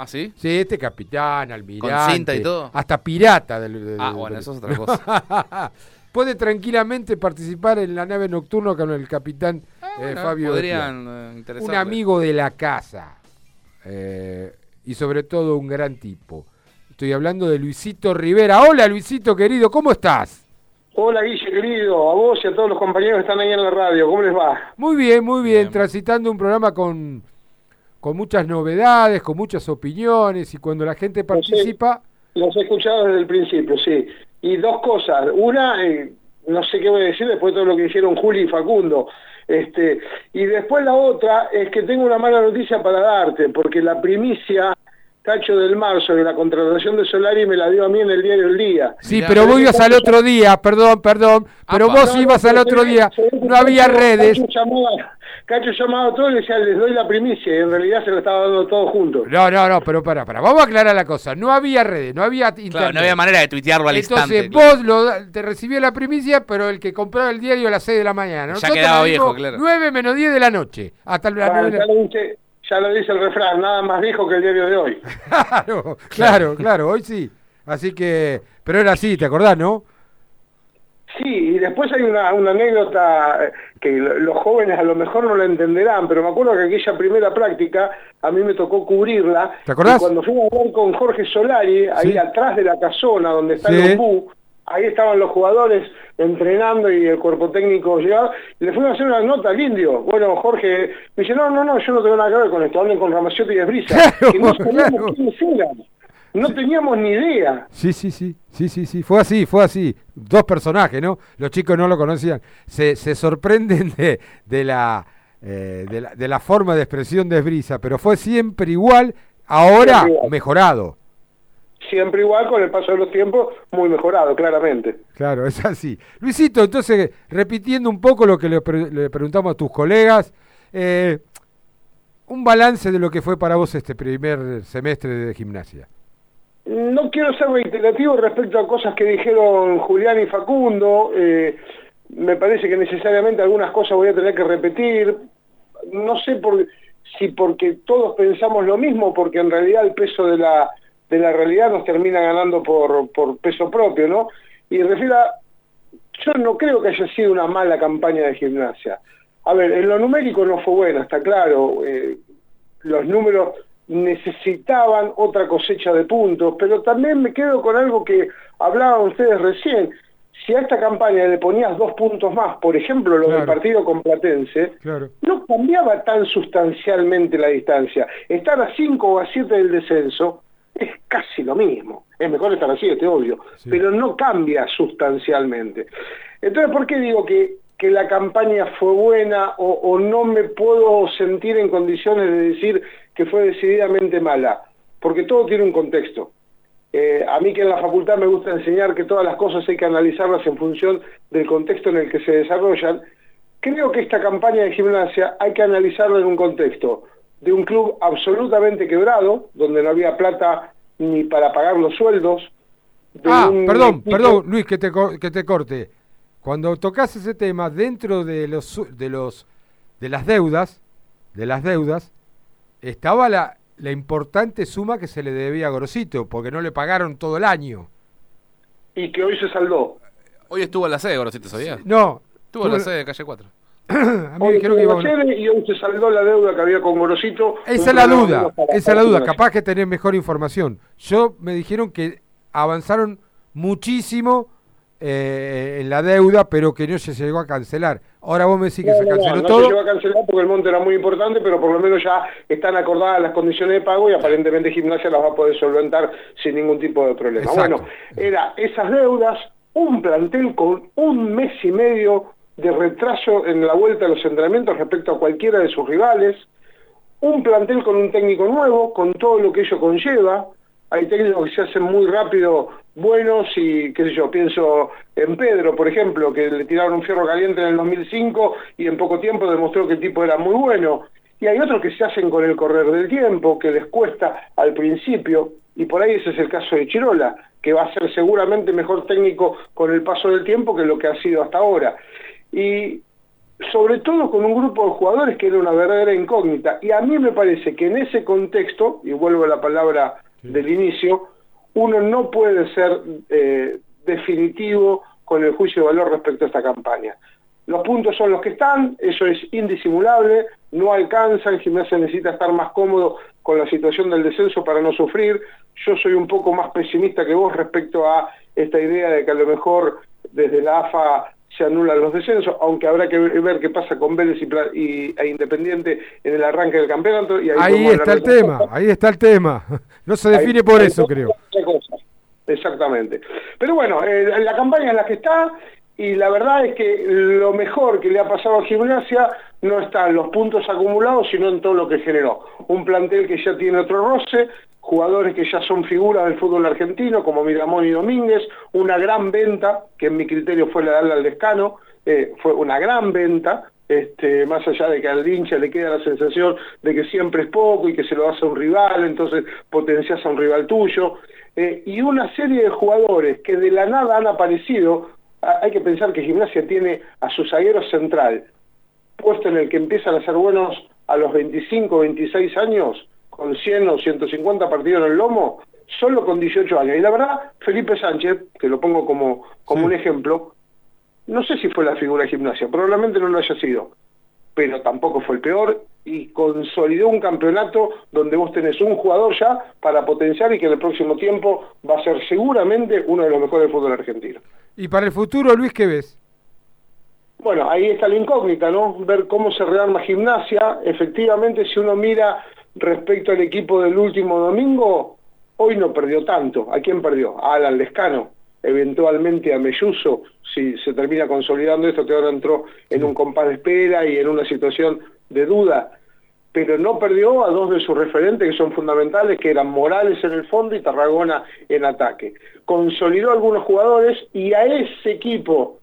¿Ah, sí? Sí, este capitán, almirante. Con cinta y todo. Hasta pirata. Del, del- Ah, bueno, del- eso es otra cosa. Puede tranquilamente participar en la nave nocturna con el capitán eh, Ah, Bueno, Fabio. Podrían eh, Un amigo de la casa. eh, y sobre todo un gran tipo. Estoy hablando de Luisito Rivera. Hola Luisito querido, ¿cómo estás? Hola Guille, querido, a vos y a todos los compañeros que están ahí en la radio, ¿cómo les va? Muy bien, muy bien, Bien. transitando un programa con, con muchas novedades, con muchas opiniones y cuando la gente participa, Los he escuchado desde el principio, sí. Y dos cosas. Una, eh, no sé qué voy a decir después de todo lo que hicieron Juli y Facundo. Este, y después la otra es que tengo una mala noticia para darte, porque la primicia, Cacho del Mar, sobre la contratación de Solari me la dio a mí en el diario El Día. sí, Mirá. pero vos ibas al otro día, perdón, perdón, pero Apa. vos No, ibas no, al otro día, no había Cacho- redes. Cacho llamaba, Cacho llamaba a todos y le decía, les doy la primicia, y en realidad se lo estaba dando todos juntos. No, no, no, pero para, para, vamos a aclarar la cosa, no había redes, no había internet. Claro, no había manera de tuitearlo al Entonces instante. vos lo, te recibía la primicia, pero el que compraba el diario a las 6 de la mañana. Ya quedaba viejo, claro. 9 menos 10 de la noche, hasta las Bueno, 9 de la dice, ya lo dice el refrán, nada más viejo que el diario de hoy. Claro, claro, claro, hoy sí. Así que, pero era así, ¿te acordás, no? Sí, y después hay una, una anécdota eh, que lo- los jóvenes a lo mejor no la entenderán, pero me acuerdo que aquella primera práctica a mí me tocó cubrirla. ¿Te acordás? Y cuando fuimos a hablar con Jorge Solari, ahí Sí. atrás de la casona donde está Sí. el ombú, ahí estaban los jugadores entrenando y el cuerpo técnico llegaba, y le fuimos a hacer una nota al indio. Bueno, Jorge me dice, no, no, no, yo no tengo nada que ver con esto, hablen con Ramaciotti y Esbrisa, Claro, que no sabíamos claro. quiénes eran. No teníamos ni idea. Sí, sí, sí, sí, sí, sí, fue así, fue así. Dos personajes, ¿no? Los chicos no lo conocían. Se, se sorprenden de, de la, eh, de, la, de la forma de expresión de Brisa, pero fue siempre igual, ahora mejorado. Siempre igual, con el paso de los tiempos, muy mejorado, claramente. Claro, es así. Luisito, entonces, repitiendo un poco lo que le, pre- le preguntamos a tus colegas, eh, un balance de lo que fue para vos este primer semestre de gimnasia. No quiero ser reiterativo respecto a cosas que dijeron Julián y Facundo. eh, me parece que necesariamente algunas cosas voy a tener que repetir. No sé por, si porque todos pensamos lo mismo, porque en realidad el peso de la, de la realidad nos termina ganando por, por peso propio, ¿no? Y refiero a, yo no creo que haya sido una mala campaña de gimnasia. A ver, en lo numérico no fue buena, está claro. eh, los números necesitaban otra cosecha de puntos, pero también me quedo con algo que hablaban ustedes recién. Si a esta campaña le ponías dos puntos más, por ejemplo, lo del Claro. partido con Platense, Claro. no cambiaba tan sustancialmente la distancia. Estar a 5 o a 7 del descenso es casi lo mismo. Es mejor estar a 7, obvio, Sí. pero no cambia sustancialmente. Entonces, ¿por qué digo que, que la campaña fue buena o, o no me puedo sentir en condiciones de decir que fue decididamente mala? Porque todo tiene un contexto. Eh, a mí que en la facultad me gusta enseñar que todas las cosas hay que analizarlas en función del contexto en el que se desarrollan, creo que esta campaña de gimnasia hay que analizarla en un contexto de un club absolutamente quebrado, donde no había plata ni para pagar los sueldos. de Ah, un perdón, equipo- perdón, Luis, que te, co- que te corte. Cuando tocas ese tema dentro de los su- de los de las deudas, de las deudas, estaba la, la importante suma que se le debía a Gorosito, porque no le pagaron todo el año. Y que hoy se saldó. Hoy estuvo en la sede, Gorosito, ¿sabías? No, Estuvo en la sede de calle 4. a mí me dijeron que iba a y hoy se saldó la deuda que había con Gorosito. Esa es la duda, esa es la duda. Capaz que tenés mejor información. Yo me dijeron que avanzaron muchísimo eh, en la deuda, pero que no se llegó a cancelar. Ahora vos me decís que No, se no, no, canceló no todo. se llegó a cancelar porque el monte era muy importante, pero por lo menos ya están acordadas las condiciones de pago y aparentemente Gimnasia las va a poder solventar sin ningún tipo de problema. Exacto. Bueno, era esas deudas, un plantel con un mes y medio de retraso en la vuelta a los entrenamientos respecto a cualquiera de sus rivales, un plantel con un técnico nuevo, con todo lo que ello conlleva. Hay técnicos que se hacen muy rápido buenos y, qué sé yo, pienso en Pedro, por ejemplo, que le tiraron un fierro caliente en el 2005 y en poco tiempo demostró que el tipo era muy bueno. Y hay otros que se hacen con el correr del tiempo, que les cuesta al principio, y por ahí ese es el caso de Chirola, que va a ser seguramente mejor técnico con el paso del tiempo que lo que ha sido hasta ahora. Y sobre todo con un grupo de jugadores que era una verdadera incógnita. Y a mí me parece que en ese contexto, y vuelvo a la palabra del inicio, uno no puede ser eh, definitivo con el juicio de valor respecto a esta campaña. Los puntos son los que están, eso es indisimulable, no alcanza, el gimnasio necesita estar más cómodo con la situación del descenso para no sufrir. Yo soy un poco más pesimista que vos respecto a esta idea de que a lo mejor desde la AFA se anulan los descensos, aunque habrá que ver qué pasa con Vélez y, e Independiente en el arranque del campeonato. Y ahí, está el tema, ahí está el tema. No se define por eso, creo. Exactamente. Pero bueno, eh, la campaña en la que está, y la verdad es que lo mejor que le ha pasado a Gimnasia no está en los puntos acumulados, sino en todo lo que generó. Un plantel que ya tiene otro roce, jugadores que ya son figuras del fútbol argentino, como Miramón y Domínguez, una gran venta, que en mi criterio fue la de al descano, eh, fue una gran venta, este, más allá de que al hincha le queda la sensación de que siempre es poco y que se lo a un rival, entonces potencias a un rival tuyo, eh, y una serie de jugadores que de la nada han aparecido, hay que pensar que Gimnasia tiene a su zaguero central, puesto en el que empiezan a ser buenos a los 25, 26 años, con 100 o 150 partidos en el lomo, solo con 18 años. Y la verdad, Felipe Sánchez, que lo pongo como, como un ejemplo, no sé si fue la figura de gimnasia, probablemente no lo haya sido, pero tampoco fue el peor y consolidó un campeonato donde vos tenés un jugador ya para potenciar y que en el próximo tiempo va a ser seguramente uno de los mejores del fútbol argentino. ¿Y para el futuro, Luis, qué ves? Bueno, ahí está la incógnita, ¿no? Ver cómo se rearma gimnasia. Efectivamente, si uno mira Respecto al equipo del último domingo, hoy no perdió tanto. ¿A quién perdió? A Alan Lescano, eventualmente a Melluso, si se termina consolidando esto, que ahora entró en un compás de espera y en una situación de duda. Pero no perdió a dos de sus referentes que son fundamentales, que eran Morales en el fondo y Tarragona en ataque. Consolidó a algunos jugadores y a ese equipo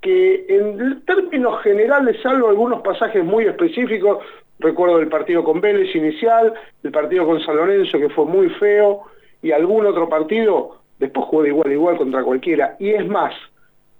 que en términos generales, salvo algunos pasajes muy específicos, Recuerdo el partido con Vélez inicial, el partido con San Lorenzo que fue muy feo y algún otro partido, después jugó de igual a igual contra cualquiera. Y es más,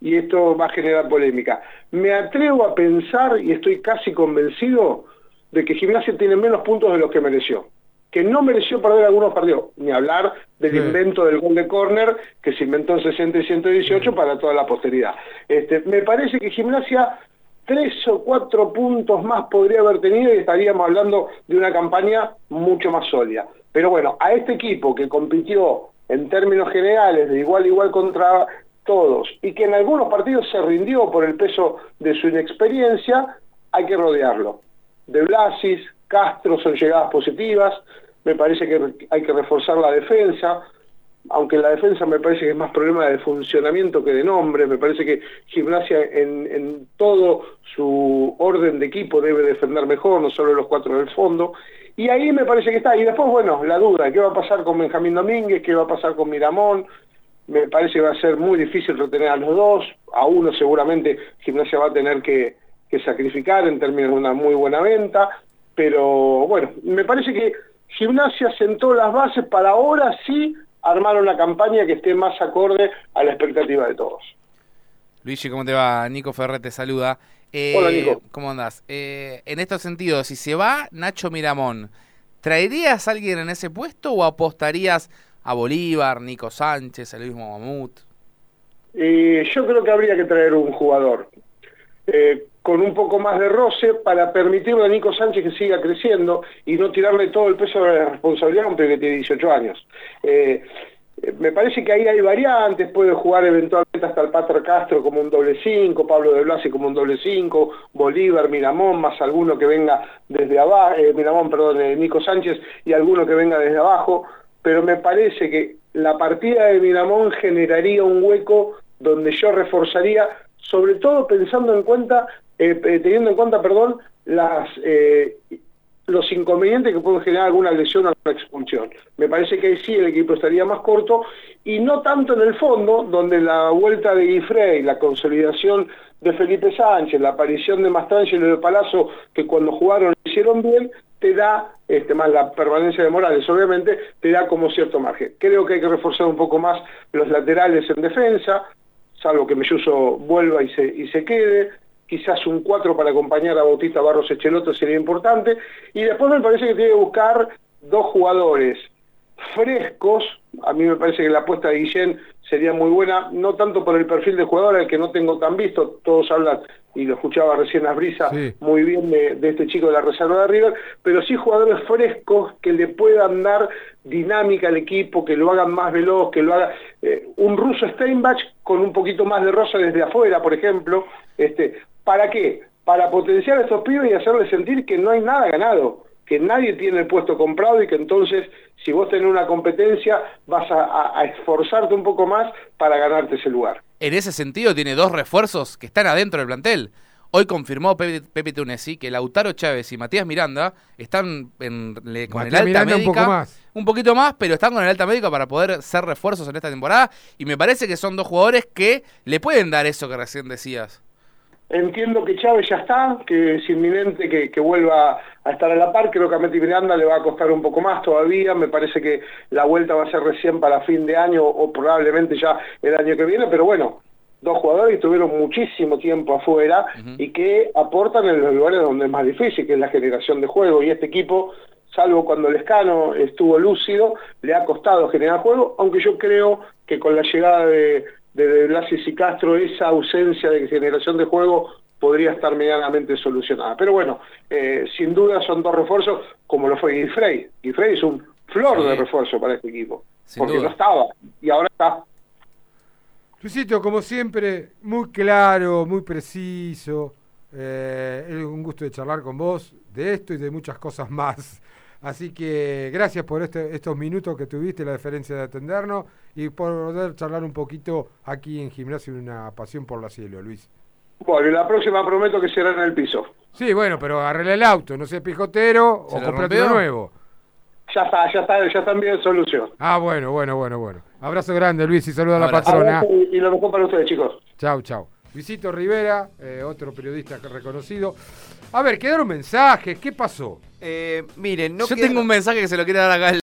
y esto va a generar polémica, me atrevo a pensar y estoy casi convencido de que Gimnasia tiene menos puntos de los que mereció. Que no mereció perder algunos partidos, ni hablar del invento del gol de córner que se inventó en 60 y 118 para toda la posteridad. Este, me parece que Gimnasia tres o cuatro puntos más podría haber tenido y estaríamos hablando de una campaña mucho más sólida. Pero bueno, a este equipo que compitió en términos generales de igual a igual contra todos y que en algunos partidos se rindió por el peso de su inexperiencia, hay que rodearlo. De Blasis, Castro son llegadas positivas, me parece que hay que reforzar la defensa, aunque la defensa me parece que es más problema de funcionamiento que de nombre, me parece que Gimnasia en, todo su orden de equipo debe defender mejor, no solo los cuatro del fondo, y ahí me parece que está, y después, bueno, la duda, ¿qué va a pasar con Benjamín Domínguez? ¿Qué va a pasar con Miramón? Me parece que va a ser muy difícil retener a los dos, a uno seguramente Gimnasia va a tener que, que sacrificar en términos de una muy buena venta, pero bueno, me parece que Gimnasia sentó las bases para ahora sí armar una campaña que esté más acorde a la expectativa de todos. Luigi, ¿cómo te va? Nico Ferrer te saluda. Eh, Hola, Nico. ¿Cómo andás? Eh, en estos sentidos, si se va Nacho Miramón, ¿traerías a alguien en ese puesto o apostarías a Bolívar, Nico Sánchez, el mismo Mamut? Eh, yo creo que habría que traer un jugador. Eh, con un poco más de roce para permitirle a Nico Sánchez que siga creciendo y no tirarle todo el peso de la responsabilidad a un que tiene 18 años. Eh, me parece que ahí hay variantes, puede jugar eventualmente hasta el Pater Castro como un doble 5, Pablo de Blasi como un doble 5, Bolívar, Miramón, más alguno que venga desde abajo, eh, Miramón, perdón, eh, Nico Sánchez y alguno que venga desde abajo, pero me parece que la partida de Miramón generaría un hueco donde yo reforzaría, sobre todo pensando en cuenta eh, eh, teniendo en cuenta, perdón, eh, los inconvenientes que pueden generar alguna lesión o alguna expulsión. Me parece que ahí sí el equipo estaría más corto y no tanto en el fondo, donde la vuelta de Guifrey, la consolidación de Felipe Sánchez, la aparición de Mastrangelo y de Palazzo, que cuando jugaron hicieron bien, te da, este, más la permanencia de Morales, obviamente, te da como cierto margen. Creo que hay que reforzar un poco más los laterales en defensa, salvo que Melluso vuelva y se quede, quizás un 4 para acompañar a Bautista Barros Echeloto sería importante, y después me parece que tiene que buscar dos jugadores frescos, a mí me parece que la apuesta de Guillén sería muy buena, no tanto por el perfil de jugador, al que no tengo tan visto, todos hablan, y lo escuchaba recién a Brisa, muy bien de, este chico de la reserva de River, pero sí jugadores frescos que le puedan dar dinámica al equipo, que lo hagan más veloz, que lo haga eh, un ruso Steinbach con un poquito más de rosa desde afuera, por ejemplo, este, ¿para qué? Para potenciar a estos pibes y hacerles sentir que no hay nada ganado que nadie tiene el puesto comprado y que entonces si vos tenés una competencia vas a, esforzarte un poco más para ganarte ese lugar. En ese sentido tiene dos refuerzos que están adentro del plantel. Hoy confirmó Pepe, Pepe Tunesi que Lautaro Chávez y Matías Miranda están en, con el alta médica. Un, poco más. un poquito más, pero están con el alta médica para poder ser refuerzos en esta temporada. Y me parece que son dos jugadores que le pueden dar eso que recién decías. Entiendo que Chávez ya está, que es inminente que, vuelva a estar a la par. Creo que a Meti Miranda le va a costar un poco más todavía. Me parece que la vuelta va a ser recién para fin de año o probablemente ya el año que viene. Pero bueno, dos jugadores que tuvieron muchísimo tiempo afuera y que aportan en los lugares donde es más difícil, que es la generación de juego. Y este equipo, salvo cuando el Escano estuvo lúcido, le ha costado generar juego, aunque yo creo que con la llegada de de Blasis y Castro, esa ausencia de generación de juego podría estar medianamente solucionada. Pero bueno, eh, sin duda son dos refuerzos, como lo fue Guifrey. Guifrey es un flor de refuerzo para este equipo, porque no estaba, y ahora está. Luisito, como siempre, muy claro, muy preciso. Eh, es un gusto de charlar con vos de esto y de muchas cosas más. Así que gracias por este, estos minutos que tuviste, la deferencia de atendernos y por poder charlar un poquito aquí en Gimnasio Una Pasión por la Cielo, Luis. Bueno, y la próxima prometo que será en el piso. Sí, bueno, pero arregle el auto, no seas pijotero o comprate uno nuevo. Ya está, ya está, ya está en solución. Ah, bueno, bueno, bueno, bueno. Abrazo grande, Luis, y saluda a la patrona. Y, lo mejor para ustedes, chicos. Chau, chau. Luisito Rivera, eh, otro periodista reconocido. A ver, quedaron mensajes, ¿qué pasó? Eh, miren, no Yo tengo un mensaje que se lo quiere dar acá